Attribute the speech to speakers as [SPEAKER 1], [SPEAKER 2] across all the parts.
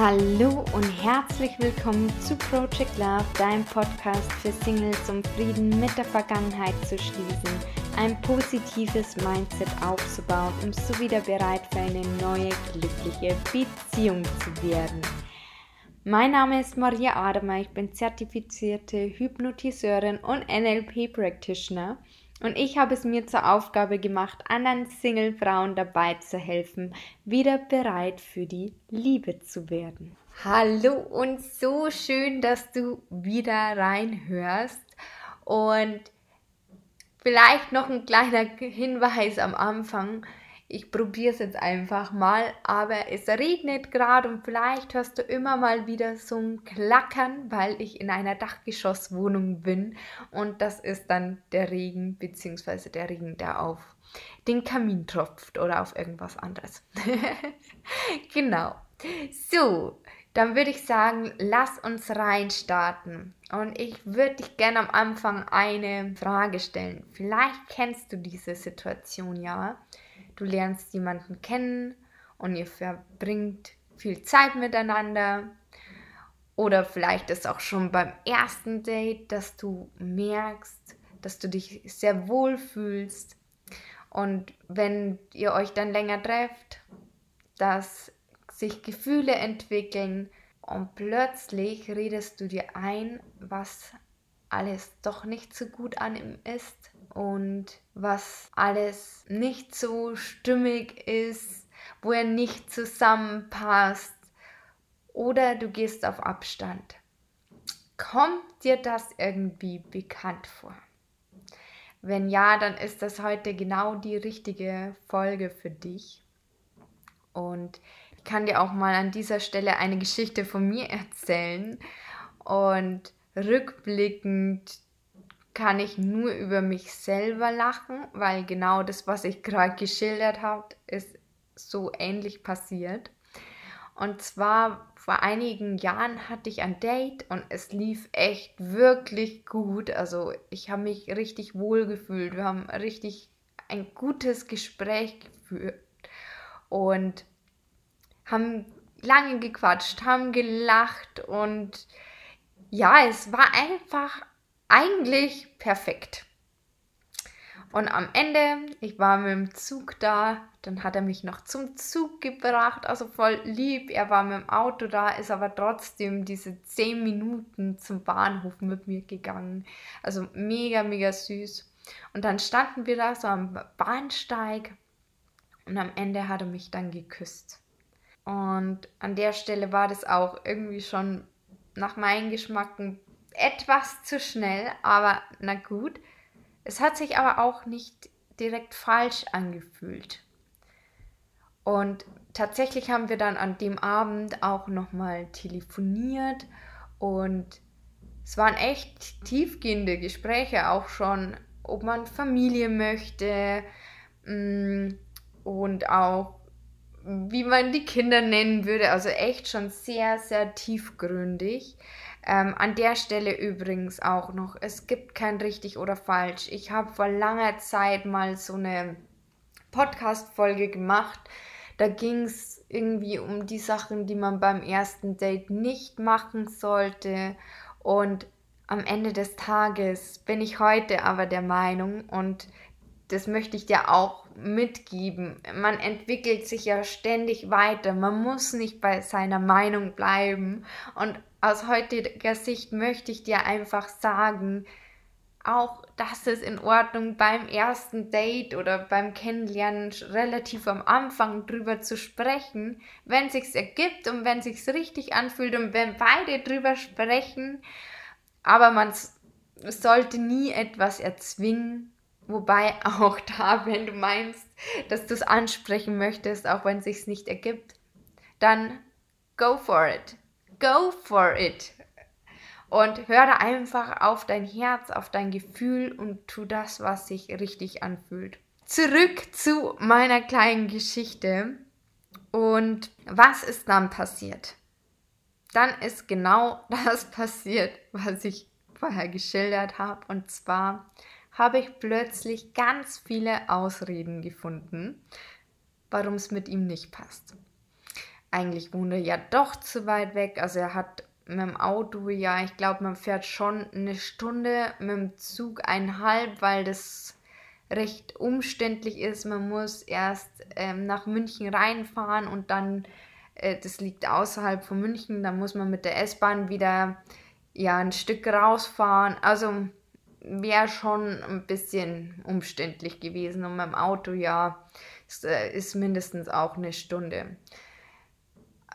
[SPEAKER 1] Hallo und herzlich willkommen zu Project Love, deinem Podcast für Singles, um Frieden mit der Vergangenheit zu schließen, ein positives Mindset aufzubauen, um so wieder bereit für eine neue, glückliche Beziehung zu werden. Mein Name ist Maria Ademer, ich bin zertifizierte Hypnotiseurin und NLP Practitioner und ich habe es mir zur Aufgabe gemacht, anderen Single-Frauen dabei zu helfen, wieder bereit für die Liebe zu werden. Hallo und so schön, dass du wieder reinhörst. Und vielleicht noch ein kleiner Hinweis am Anfang ich probiere es jetzt einfach mal, aber es regnet gerade und vielleicht hörst du immer mal wieder so ein Klackern, weil ich in einer Dachgeschosswohnung bin und das ist dann der Regen bzw. der Regen, der auf den Kamin tropft oder auf irgendwas anderes. genau. So, dann würde ich sagen, lass uns reinstarten. Und ich würde dich gerne am Anfang eine Frage stellen. Vielleicht kennst du diese Situation ja du lernst jemanden kennen und ihr verbringt viel Zeit miteinander. Oder vielleicht ist auch schon beim ersten Date, dass du merkst, dass du dich sehr wohl fühlst. Und wenn ihr euch dann länger trefft, dass sich Gefühle entwickeln und plötzlich redest du dir ein, was alles doch nicht so gut an ihm ist und was alles nicht so stimmig ist, wo er nicht zusammenpasst oder du gehst auf Abstand. Kommt dir das irgendwie bekannt vor? Wenn ja, dann ist das heute genau die richtige Folge für dich. Und ich kann dir auch mal an dieser Stelle eine Geschichte von mir erzählen. Und rückblickend kann ich nur über mich selber lachen, weil genau das, was ich gerade geschildert habe, ist so ähnlich passiert. Und zwar vor einigen Jahren hatte ich ein Date und es lief echt wirklich gut. Also ich habe mich richtig wohl gefühlt. Wir haben richtig ein gutes Gespräch geführt und haben lange gequatscht, haben gelacht und ja, es war einfach eigentlich perfekt. Und am Ende, ich war mit dem Zug da, dann hat er mich noch zum Zug gebracht, also voll lieb. Er war mit dem Auto da, ist aber trotzdem diese 10 Minuten zum Bahnhof mit mir gegangen. Also mega, mega süß. Und dann standen wir da so am Bahnsteig und am Ende hat er mich dann geküsst. Und an der Stelle war das auch irgendwie schon nach meinem Geschmack ein etwas zu schnell, aber na gut. Es hat sich aber auch nicht direkt falsch angefühlt. Und tatsächlich haben wir dann an dem Abend auch nochmal telefoniert und es waren echt tiefgehende Gespräche auch schon, ob man Familie möchte mm, und auch wie man die Kinder nennen würde. Also echt schon sehr, sehr tiefgründig. Ähm, an der Stelle übrigens auch noch, es gibt kein richtig oder falsch. Ich habe vor langer Zeit mal so eine Podcast-Folge gemacht. Da ging es irgendwie um die Sachen, die man beim ersten Date nicht machen sollte. Und am Ende des Tages bin ich heute aber der Meinung, und das möchte ich dir auch mitgeben. Man entwickelt sich ja ständig weiter. Man muss nicht bei seiner Meinung bleiben. Und aus heutiger Sicht möchte ich dir einfach sagen, auch das ist in Ordnung beim ersten Date oder beim Kennenlernen relativ am Anfang drüber zu sprechen, wenn sich's ergibt und wenn sich's richtig anfühlt und wenn beide drüber sprechen, aber man sollte nie etwas erzwingen, wobei auch da, wenn du meinst, dass du es ansprechen möchtest, auch wenn sich's nicht ergibt, dann go for it. Go for it. Und höre einfach auf dein Herz, auf dein Gefühl und tu das, was sich richtig anfühlt. Zurück zu meiner kleinen Geschichte. Und was ist dann passiert? Dann ist genau das passiert, was ich vorher geschildert habe. Und zwar habe ich plötzlich ganz viele Ausreden gefunden, warum es mit ihm nicht passt. eigentlich wohnt er ja doch zu weit weg. Also er hat mit dem Auto, ja, ich glaube, man fährt schon eine Stunde, mit dem Zug eineinhalb, weil das recht umständlich ist. Man muss erst ähm, nach München reinfahren und dann, äh, das liegt außerhalb von München, dann muss man mit der S-Bahn wieder ja ein Stück rausfahren. Also wäre schon ein bisschen umständlich gewesen und dem Auto ja ist, äh, ist mindestens auch eine Stunde.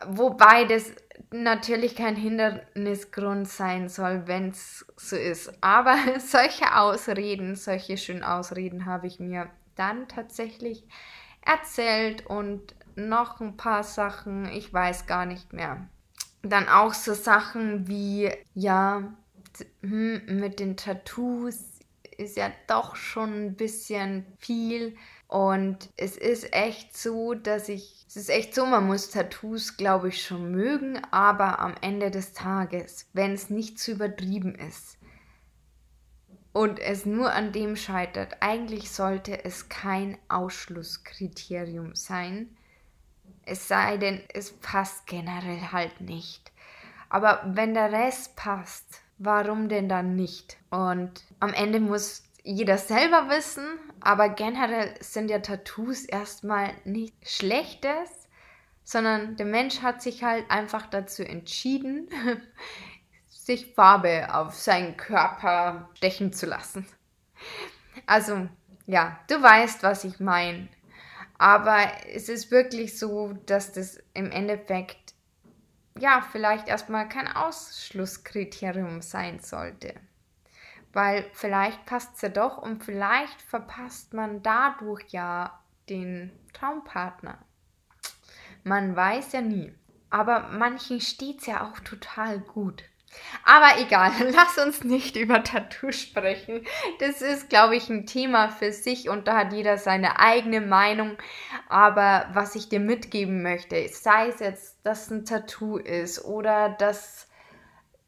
[SPEAKER 1] Wobei das natürlich kein Hindernisgrund sein soll, wenn es so ist. Aber solche Ausreden, solche schönen Ausreden habe ich mir dann tatsächlich erzählt und noch ein paar Sachen, ich weiß gar nicht mehr. Dann auch so Sachen wie, ja, hm, mit den Tattoos ist ja doch schon ein bisschen viel. Und es ist echt so, dass ich, es ist echt so, man muss Tattoos, glaube ich, schon mögen, aber am Ende des Tages, wenn es nicht zu übertrieben ist und es nur an dem scheitert, eigentlich sollte es kein Ausschlusskriterium sein. Es sei denn, es passt generell halt nicht. Aber wenn der Rest passt, warum denn dann nicht? Und am Ende muss jeder selber wissen, aber generell sind ja Tattoos erstmal nichts Schlechtes, sondern der Mensch hat sich halt einfach dazu entschieden, sich Farbe auf seinen Körper stechen zu lassen. Also, ja, du weißt, was ich meine. Aber es ist wirklich so, dass das im Endeffekt ja vielleicht erstmal kein Ausschlusskriterium sein sollte weil vielleicht passt es ja doch und vielleicht verpasst man dadurch ja den Traumpartner. Man weiß ja nie. Aber manchen steht es ja auch total gut. Aber egal, lass uns nicht über Tattoos sprechen. Das ist, glaube ich, ein Thema für sich und da hat jeder seine eigene Meinung. Aber was ich dir mitgeben möchte, sei es jetzt, dass ein Tattoo ist oder dass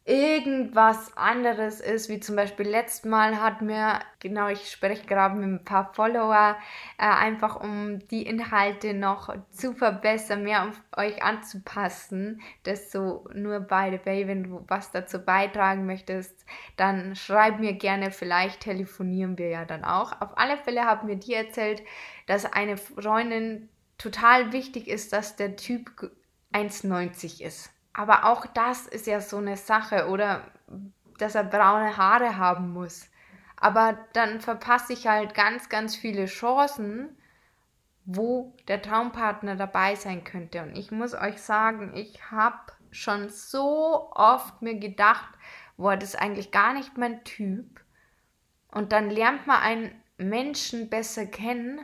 [SPEAKER 1] irgendwas anderes ist, wie zum Beispiel letztes Mal hat mir, genau, ich spreche gerade mit ein paar Follower, äh, einfach um die Inhalte noch zu verbessern, mehr auf euch anzupassen, das so nur by the way, wenn du was dazu beitragen möchtest, dann schreib mir gerne, vielleicht telefonieren wir ja dann auch. Auf alle Fälle haben mir die erzählt, dass eine Freundin total wichtig ist, dass der Typ 1,90 ist. Aber auch das ist ja so eine Sache, oder dass er braune Haare haben muss. Aber dann verpasse ich halt ganz, ganz viele Chancen, wo der Traumpartner dabei sein könnte. Und ich muss euch sagen, ich habe schon so oft mir gedacht, boah, das ist eigentlich gar nicht mein Typ. Und dann lernt man einen Menschen besser kennen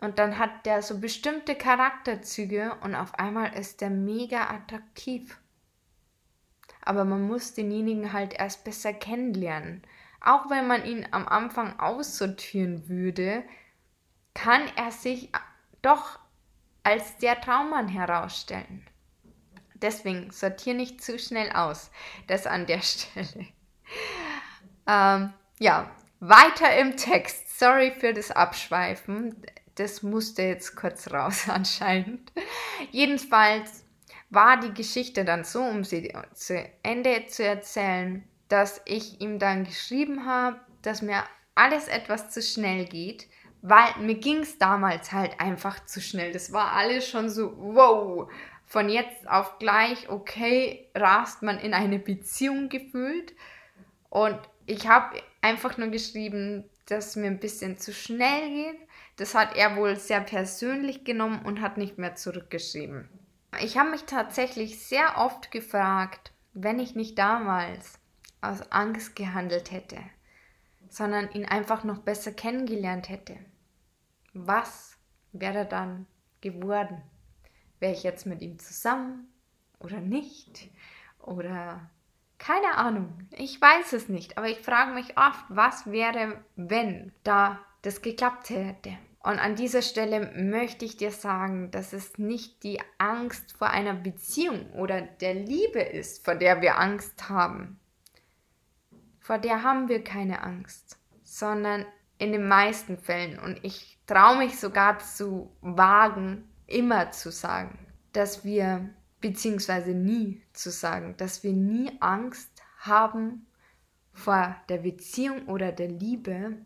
[SPEAKER 1] und dann hat der so bestimmte Charakterzüge und auf einmal ist der mega attraktiv. Aber man muss denjenigen halt erst besser kennenlernen. Auch wenn man ihn am Anfang aussortieren würde, kann er sich doch als der Traummann herausstellen. Deswegen sortiere nicht zu schnell aus. Das an der Stelle. Ähm, ja, weiter im Text. Sorry für das Abschweifen das musste jetzt kurz raus anscheinend. Jedenfalls war die Geschichte dann so, um sie zu Ende zu erzählen, dass ich ihm dann geschrieben habe, dass mir alles etwas zu schnell geht, weil mir ging es damals halt einfach zu schnell. Das war alles schon so, wow, von jetzt auf gleich, okay, rast man in eine Beziehung gefühlt. Und ich habe einfach nur geschrieben, dass mir ein bisschen zu schnell geht das hat er wohl sehr persönlich genommen und hat nicht mehr zurückgeschrieben. Ich habe mich tatsächlich sehr oft gefragt, wenn ich nicht damals aus Angst gehandelt hätte, sondern ihn einfach noch besser kennengelernt hätte. Was wäre dann geworden? Wäre ich jetzt mit ihm zusammen oder nicht? Oder keine Ahnung. Ich weiß es nicht, aber ich frage mich oft, was wäre, wenn da das geklappt hätte. Und an dieser Stelle möchte ich dir sagen, dass es nicht die Angst vor einer Beziehung oder der Liebe ist, vor der wir Angst haben. Vor der haben wir keine Angst, sondern in den meisten Fällen, und ich traue mich sogar zu wagen, immer zu sagen, dass wir, beziehungsweise nie zu sagen, dass wir nie Angst haben vor der Beziehung oder der Liebe,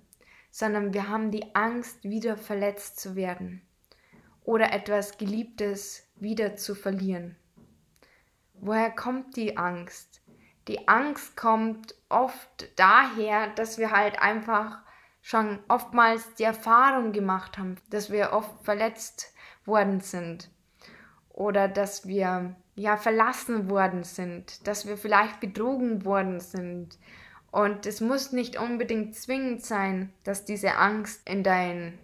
[SPEAKER 1] sondern wir haben die Angst, wieder verletzt zu werden oder etwas Geliebtes wieder zu verlieren. Woher kommt die Angst? Die Angst kommt oft daher, dass wir halt einfach schon oftmals die Erfahrung gemacht haben, dass wir oft verletzt worden sind oder dass wir ja verlassen worden sind, dass wir vielleicht betrogen worden sind. Und es muss nicht unbedingt zwingend sein, dass diese Angst in dein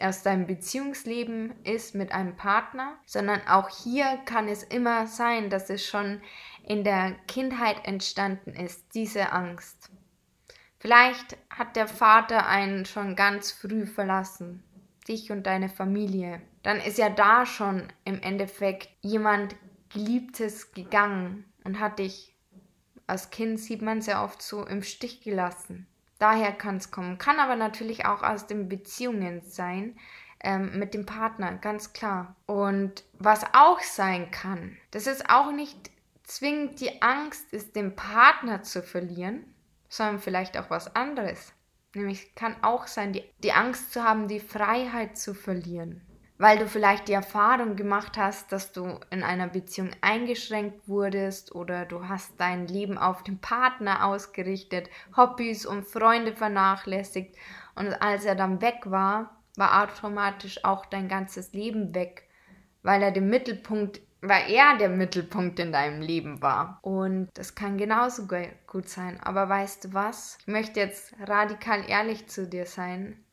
[SPEAKER 1] aus deinem Beziehungsleben ist mit einem Partner, sondern auch hier kann es immer sein, dass es schon in der Kindheit entstanden ist, diese Angst. Vielleicht hat der Vater einen schon ganz früh verlassen, dich und deine Familie. Dann ist ja da schon im Endeffekt jemand Geliebtes gegangen und hat dich, als Kind sieht man sehr oft so, im Stich gelassen. Daher kann es kommen. Kann aber natürlich auch aus den Beziehungen sein, ähm, mit dem Partner, ganz klar. Und was auch sein kann, das ist auch nicht zwingend die Angst ist, den Partner zu verlieren, sondern vielleicht auch was anderes. Nämlich kann auch sein, die, die Angst zu haben, die Freiheit zu verlieren weil du vielleicht die Erfahrung gemacht hast, dass du in einer Beziehung eingeschränkt wurdest oder du hast dein Leben auf den Partner ausgerichtet, Hobbys und Freunde vernachlässigt und als er dann weg war, war automatisch auch dein ganzes Leben weg, weil er den Mittelpunkt weil er der Mittelpunkt in deinem Leben war. Und das kann genauso gut sein. Aber weißt du was? Ich möchte jetzt radikal ehrlich zu dir sein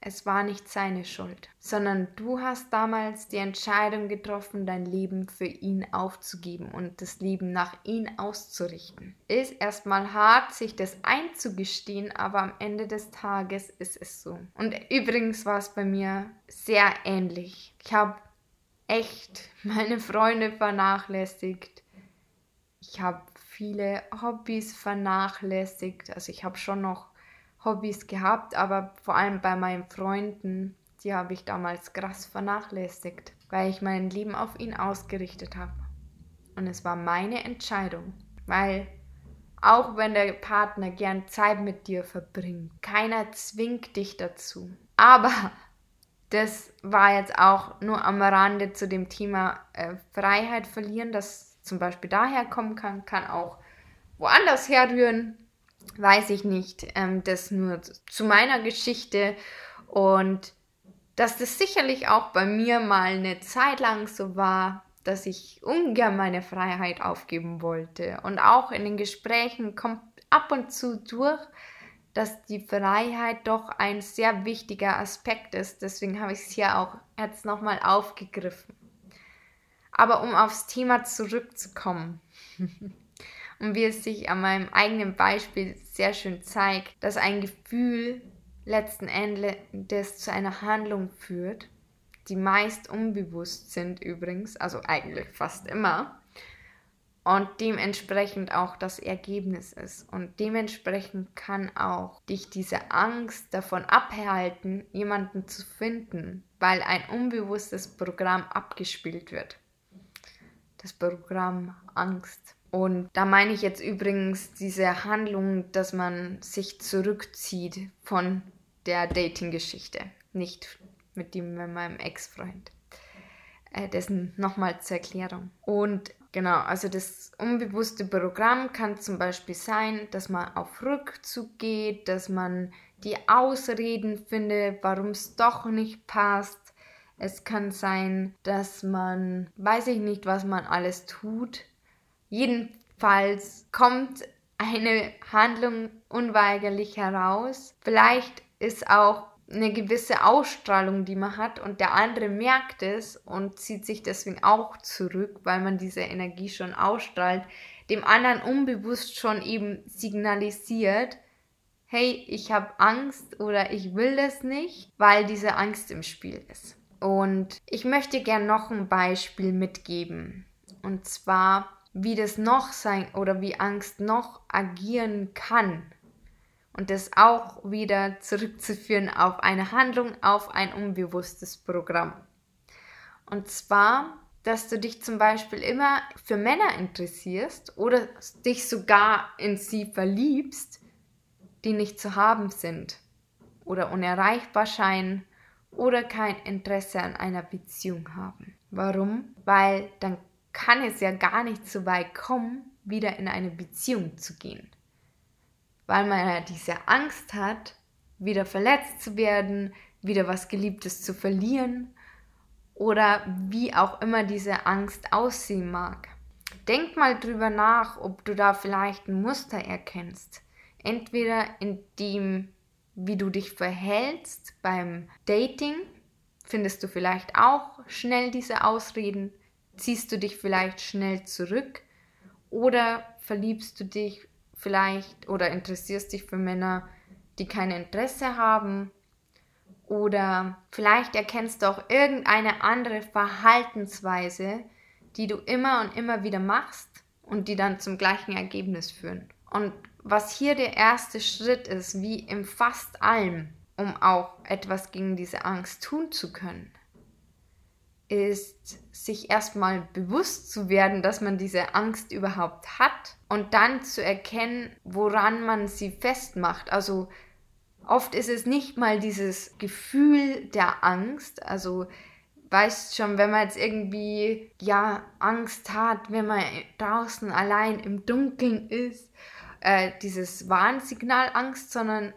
[SPEAKER 1] es war nicht seine Schuld, sondern du hast damals die Entscheidung getroffen, dein Leben für ihn aufzugeben und das Leben nach ihm auszurichten. Ist erstmal hart, sich das einzugestehen, aber am Ende des Tages ist es so. Und übrigens war es bei mir sehr ähnlich. Ich habe echt meine Freunde vernachlässigt. Ich habe viele Hobbys vernachlässigt. Also ich habe schon noch Hobbys gehabt, aber vor allem bei meinen Freunden, die habe ich damals krass vernachlässigt, weil ich mein Leben auf ihn ausgerichtet habe. Und es war meine Entscheidung, weil auch wenn der Partner gern Zeit mit dir verbringt, keiner zwingt dich dazu. Aber das war jetzt auch nur am Rande zu dem Thema äh, Freiheit verlieren, das zum Beispiel daher kommen kann, kann auch woanders herrühren weiß ich nicht. Ähm, das nur zu meiner Geschichte und dass das sicherlich auch bei mir mal eine Zeit lang so war, dass ich ungern meine Freiheit aufgeben wollte. Und auch in den Gesprächen kommt ab und zu durch, dass die Freiheit doch ein sehr wichtiger Aspekt ist. Deswegen habe ich es hier auch jetzt nochmal aufgegriffen. Aber um aufs Thema zurückzukommen. und wie es sich an meinem eigenen Beispiel sehr schön zeigt, dass ein Gefühl letzten Endes zu einer Handlung führt, die meist unbewusst sind übrigens, also eigentlich fast immer, und dementsprechend auch das Ergebnis ist. Und dementsprechend kann auch dich diese Angst davon abhalten, jemanden zu finden, weil ein unbewusstes Programm abgespielt wird. Das Programm Angst. Und da meine ich jetzt übrigens diese Handlung, dass man sich zurückzieht von der Dating-Geschichte, nicht mit dem mit meinem Ex-Freund. Äh, dessen nochmal zur Erklärung. Und genau, also das unbewusste Programm kann zum Beispiel sein, dass man auf Rückzug geht, dass man die Ausreden findet, warum es doch nicht passt. Es kann sein, dass man, weiß ich nicht, was man alles tut, Jedenfalls kommt eine Handlung unweigerlich heraus. Vielleicht ist auch eine gewisse Ausstrahlung, die man hat und der andere merkt es und zieht sich deswegen auch zurück, weil man diese Energie schon ausstrahlt, dem anderen unbewusst schon eben signalisiert, hey, ich habe Angst oder ich will das nicht, weil diese Angst im Spiel ist. Und ich möchte gern noch ein Beispiel mitgeben. Und zwar wie das noch sein oder wie Angst noch agieren kann. Und das auch wieder zurückzuführen auf eine Handlung, auf ein unbewusstes Programm. Und zwar dass du dich zum Beispiel immer für Männer interessierst oder dich sogar in sie verliebst, die nicht zu haben sind oder unerreichbar scheinen oder kein Interesse an einer Beziehung haben. Warum? Weil dann kann es ja gar nicht so weit kommen, wieder in eine Beziehung zu gehen. Weil man ja diese Angst hat, wieder verletzt zu werden, wieder was Geliebtes zu verlieren oder wie auch immer diese Angst aussehen mag. Denk mal drüber nach, ob du da vielleicht ein Muster erkennst. Entweder in dem, wie du dich verhältst beim Dating, findest du vielleicht auch schnell diese Ausreden, ziehst du dich vielleicht schnell zurück oder verliebst du dich vielleicht oder interessierst dich für Männer, die kein Interesse haben oder vielleicht erkennst du auch irgendeine andere Verhaltensweise, die du immer und immer wieder machst und die dann zum gleichen Ergebnis führen. Und was hier der erste Schritt ist, wie in fast allem, um auch etwas gegen diese Angst tun zu können, ist sich erstmal bewusst zu werden, dass man diese Angst überhaupt hat und dann zu erkennen, woran man sie festmacht. Also oft ist es nicht mal dieses Gefühl der Angst, also weißt schon, wenn man jetzt irgendwie ja Angst hat, wenn man draußen allein im Dunkeln ist, äh, dieses Warnsignal Angst, sondern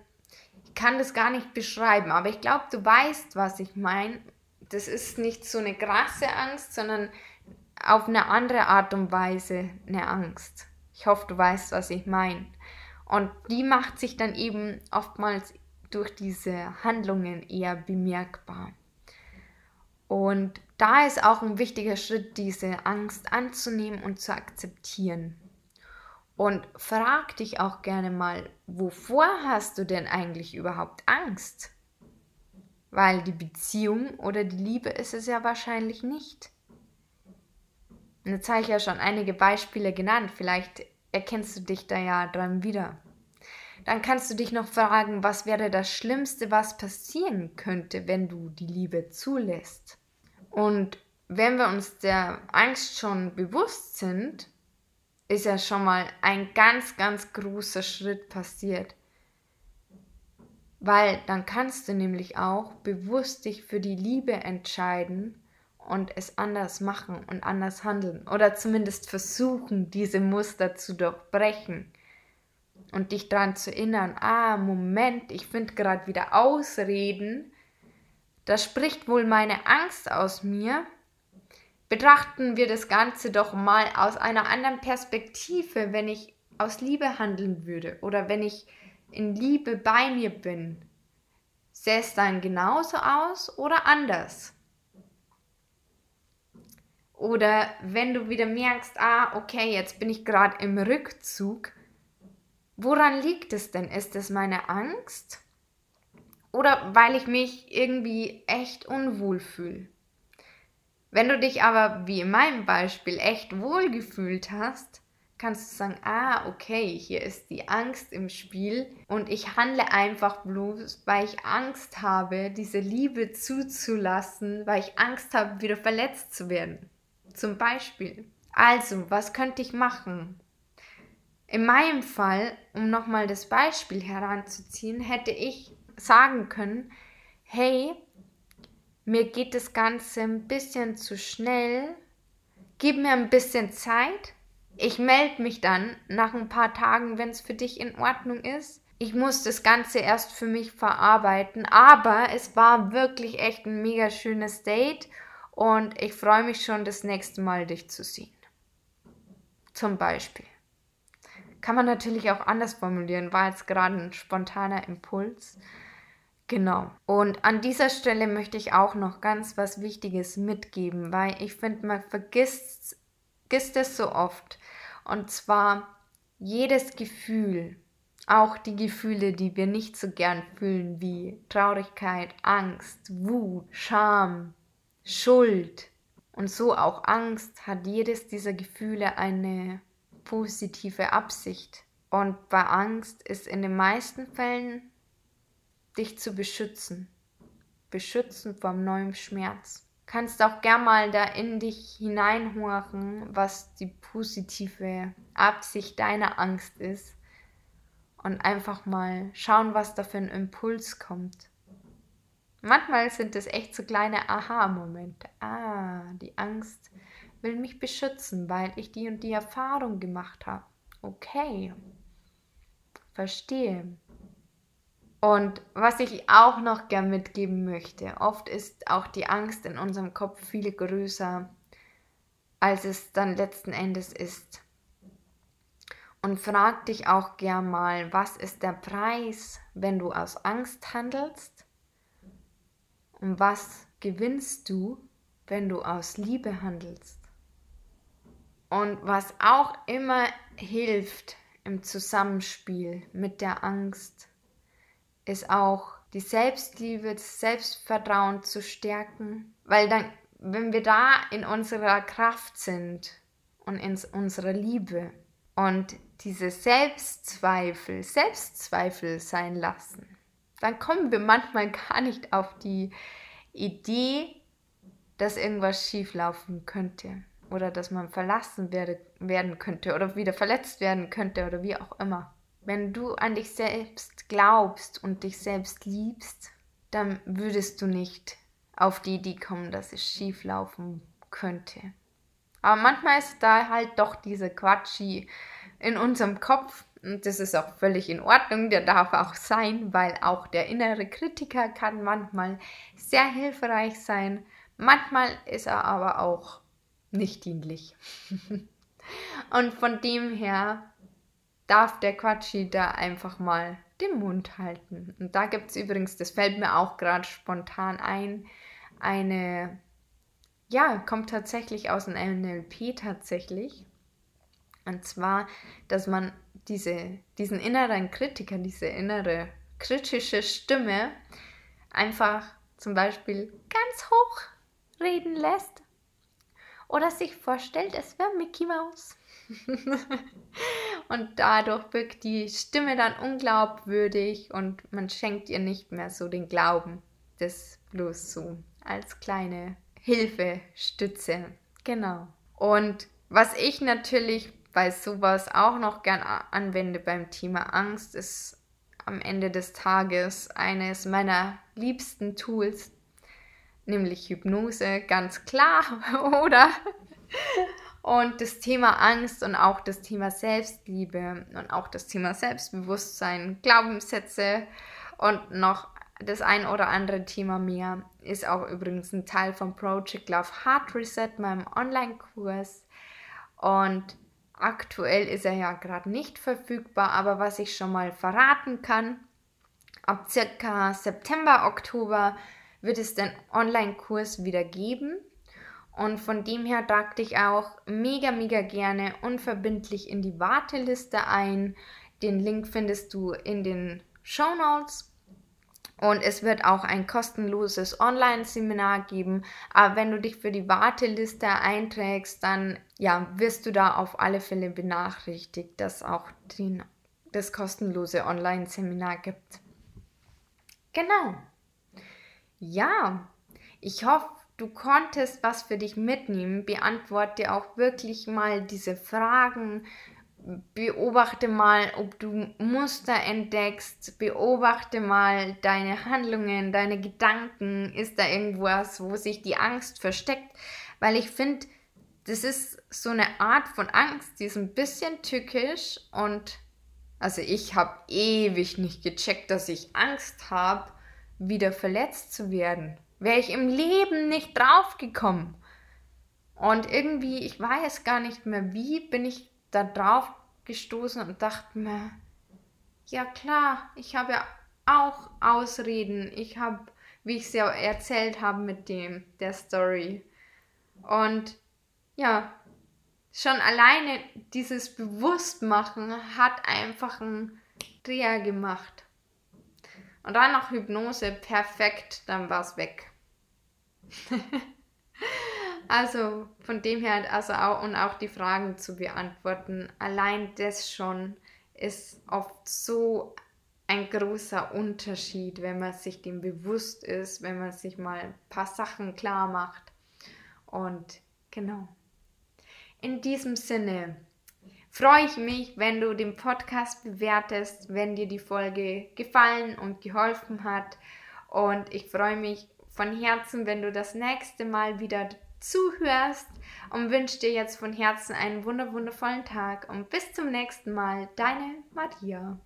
[SPEAKER 1] ich kann das gar nicht beschreiben, aber ich glaube, du weißt, was ich meine das ist nicht so eine krasse Angst, sondern auf eine andere Art und Weise eine Angst. Ich hoffe, du weißt, was ich meine. Und die macht sich dann eben oftmals durch diese Handlungen eher bemerkbar. Und da ist auch ein wichtiger Schritt, diese Angst anzunehmen und zu akzeptieren. Und frag dich auch gerne mal, wovor hast du denn eigentlich überhaupt Angst? Weil die Beziehung oder die Liebe ist es ja wahrscheinlich nicht. Und jetzt habe ich ja schon einige Beispiele genannt, vielleicht erkennst du dich da ja dran wieder. Dann kannst du dich noch fragen, was wäre das Schlimmste, was passieren könnte, wenn du die Liebe zulässt. Und wenn wir uns der Angst schon bewusst sind, ist ja schon mal ein ganz, ganz großer Schritt passiert. Weil dann kannst du nämlich auch bewusst dich für die Liebe entscheiden und es anders machen und anders handeln. Oder zumindest versuchen, diese Muster zu durchbrechen. Und dich daran zu erinnern, ah, Moment, ich finde gerade wieder Ausreden. Da spricht wohl meine Angst aus mir. Betrachten wir das Ganze doch mal aus einer anderen Perspektive, wenn ich aus Liebe handeln würde oder wenn ich in Liebe bei mir bin, sähe es dann genauso aus oder anders? Oder wenn du wieder merkst, ah, okay, jetzt bin ich gerade im Rückzug, woran liegt es denn? Ist es meine Angst? Oder weil ich mich irgendwie echt unwohl fühle? Wenn du dich aber, wie in meinem Beispiel, echt wohl gefühlt hast, kannst du sagen, ah, okay, hier ist die Angst im Spiel und ich handle einfach bloß, weil ich Angst habe, diese Liebe zuzulassen, weil ich Angst habe, wieder verletzt zu werden. Zum Beispiel. Also, was könnte ich machen? In meinem Fall, um nochmal das Beispiel heranzuziehen, hätte ich sagen können, hey, mir geht das Ganze ein bisschen zu schnell, gib mir ein bisschen Zeit, ich melde mich dann nach ein paar Tagen, wenn es für dich in Ordnung ist. Ich muss das Ganze erst für mich verarbeiten, aber es war wirklich echt ein mega schönes Date und ich freue mich schon, das nächste Mal dich zu sehen. Zum Beispiel. Kann man natürlich auch anders formulieren, war jetzt gerade ein spontaner Impuls. Genau. Und an dieser Stelle möchte ich auch noch ganz was Wichtiges mitgeben, weil ich finde, man vergisst, vergisst es so oft. Und zwar jedes Gefühl, auch die Gefühle, die wir nicht so gern fühlen, wie Traurigkeit, Angst, Wut, Scham, Schuld und so auch Angst, hat jedes dieser Gefühle eine positive Absicht. Und bei Angst ist in den meisten Fällen dich zu beschützen. Beschützen vom neuen Schmerz. Kannst auch gern mal da in dich hineinhorchen, was die positive Absicht deiner Angst ist. Und einfach mal schauen, was da für ein Impuls kommt. Manchmal sind es echt so kleine Aha-Momente. Ah, die Angst will mich beschützen, weil ich die und die Erfahrung gemacht habe. Okay, verstehe. Und was ich auch noch gern mitgeben möchte, oft ist auch die Angst in unserem Kopf viel größer, als es dann letzten Endes ist. Und frag dich auch gern mal, was ist der Preis, wenn du aus Angst handelst? Und was gewinnst du, wenn du aus Liebe handelst? Und was auch immer hilft im Zusammenspiel mit der Angst, ist auch die Selbstliebe, das Selbstvertrauen zu stärken, weil dann, wenn wir da in unserer Kraft sind und in unserer Liebe und diese Selbstzweifel, Selbstzweifel sein lassen, dann kommen wir manchmal gar nicht auf die Idee, dass irgendwas schieflaufen könnte oder dass man verlassen werde, werden könnte oder wieder verletzt werden könnte oder wie auch immer. Wenn du an dich selbst glaubst und dich selbst liebst, dann würdest du nicht auf die Idee kommen, dass es schief laufen könnte. Aber manchmal ist da halt doch diese Quatschi in unserem Kopf und das ist auch völlig in Ordnung, der darf auch sein, weil auch der innere Kritiker kann manchmal sehr hilfreich sein. Manchmal ist er aber auch nicht dienlich. und von dem her darf der Quatschi da einfach mal den Mund halten. Und da gibt es übrigens, das fällt mir auch gerade spontan ein, eine, ja, kommt tatsächlich aus dem NLP tatsächlich. Und zwar, dass man diese, diesen inneren Kritiker, diese innere kritische Stimme einfach zum Beispiel ganz hoch reden lässt oder sich vorstellt, es wäre Mickey Mouse. und dadurch wirkt die Stimme dann unglaubwürdig und man schenkt ihr nicht mehr so den Glauben. Das bloß so als kleine Hilfe, Stütze. Genau. Und was ich natürlich bei sowas auch noch gern anwende beim Thema Angst, ist am Ende des Tages eines meiner liebsten Tools, nämlich Hypnose, ganz klar, oder? Und das Thema Angst und auch das Thema Selbstliebe und auch das Thema Selbstbewusstsein, Glaubenssätze und noch das ein oder andere Thema mehr ist auch übrigens ein Teil von Project Love Heart Reset, meinem Online-Kurs. Und aktuell ist er ja gerade nicht verfügbar, aber was ich schon mal verraten kann, ab circa September, Oktober wird es den Online-Kurs wieder geben. Und von dem her trag dich auch mega, mega gerne unverbindlich in die Warteliste ein. Den Link findest du in den Show Notes. Und es wird auch ein kostenloses Online-Seminar geben. Aber wenn du dich für die Warteliste einträgst, dann ja, wirst du da auf alle Fälle benachrichtigt, dass auch den, das kostenlose Online-Seminar gibt. Genau. Ja, ich hoffe, du konntest was für dich mitnehmen, beantworte auch wirklich mal diese Fragen, beobachte mal, ob du Muster entdeckst, beobachte mal deine Handlungen, deine Gedanken, ist da irgendwas, wo sich die Angst versteckt, weil ich finde, das ist so eine Art von Angst, die ist ein bisschen tückisch und also ich habe ewig nicht gecheckt, dass ich Angst habe, wieder verletzt zu werden wäre ich im Leben nicht drauf gekommen. Und irgendwie, ich weiß gar nicht mehr, wie bin ich da drauf gestoßen und dachte mir, ja klar, ich habe ja auch Ausreden. Ich habe, wie ich es ja erzählt habe mit dem, der Story. Und ja, schon alleine dieses Bewusstmachen hat einfach einen Dreher gemacht. Und dann noch Hypnose, perfekt, dann war es weg. also von dem her, also auch und auch die Fragen zu beantworten, allein das schon ist oft so ein großer Unterschied, wenn man sich dem bewusst ist, wenn man sich mal ein paar Sachen klar macht. Und genau. In diesem Sinne freue ich mich, wenn du den Podcast bewertest, wenn dir die Folge gefallen und geholfen hat. Und ich freue mich von Herzen, wenn du das nächste Mal wieder zuhörst und wünsche dir jetzt von Herzen einen wundervollen Tag und bis zum nächsten Mal, deine Maria.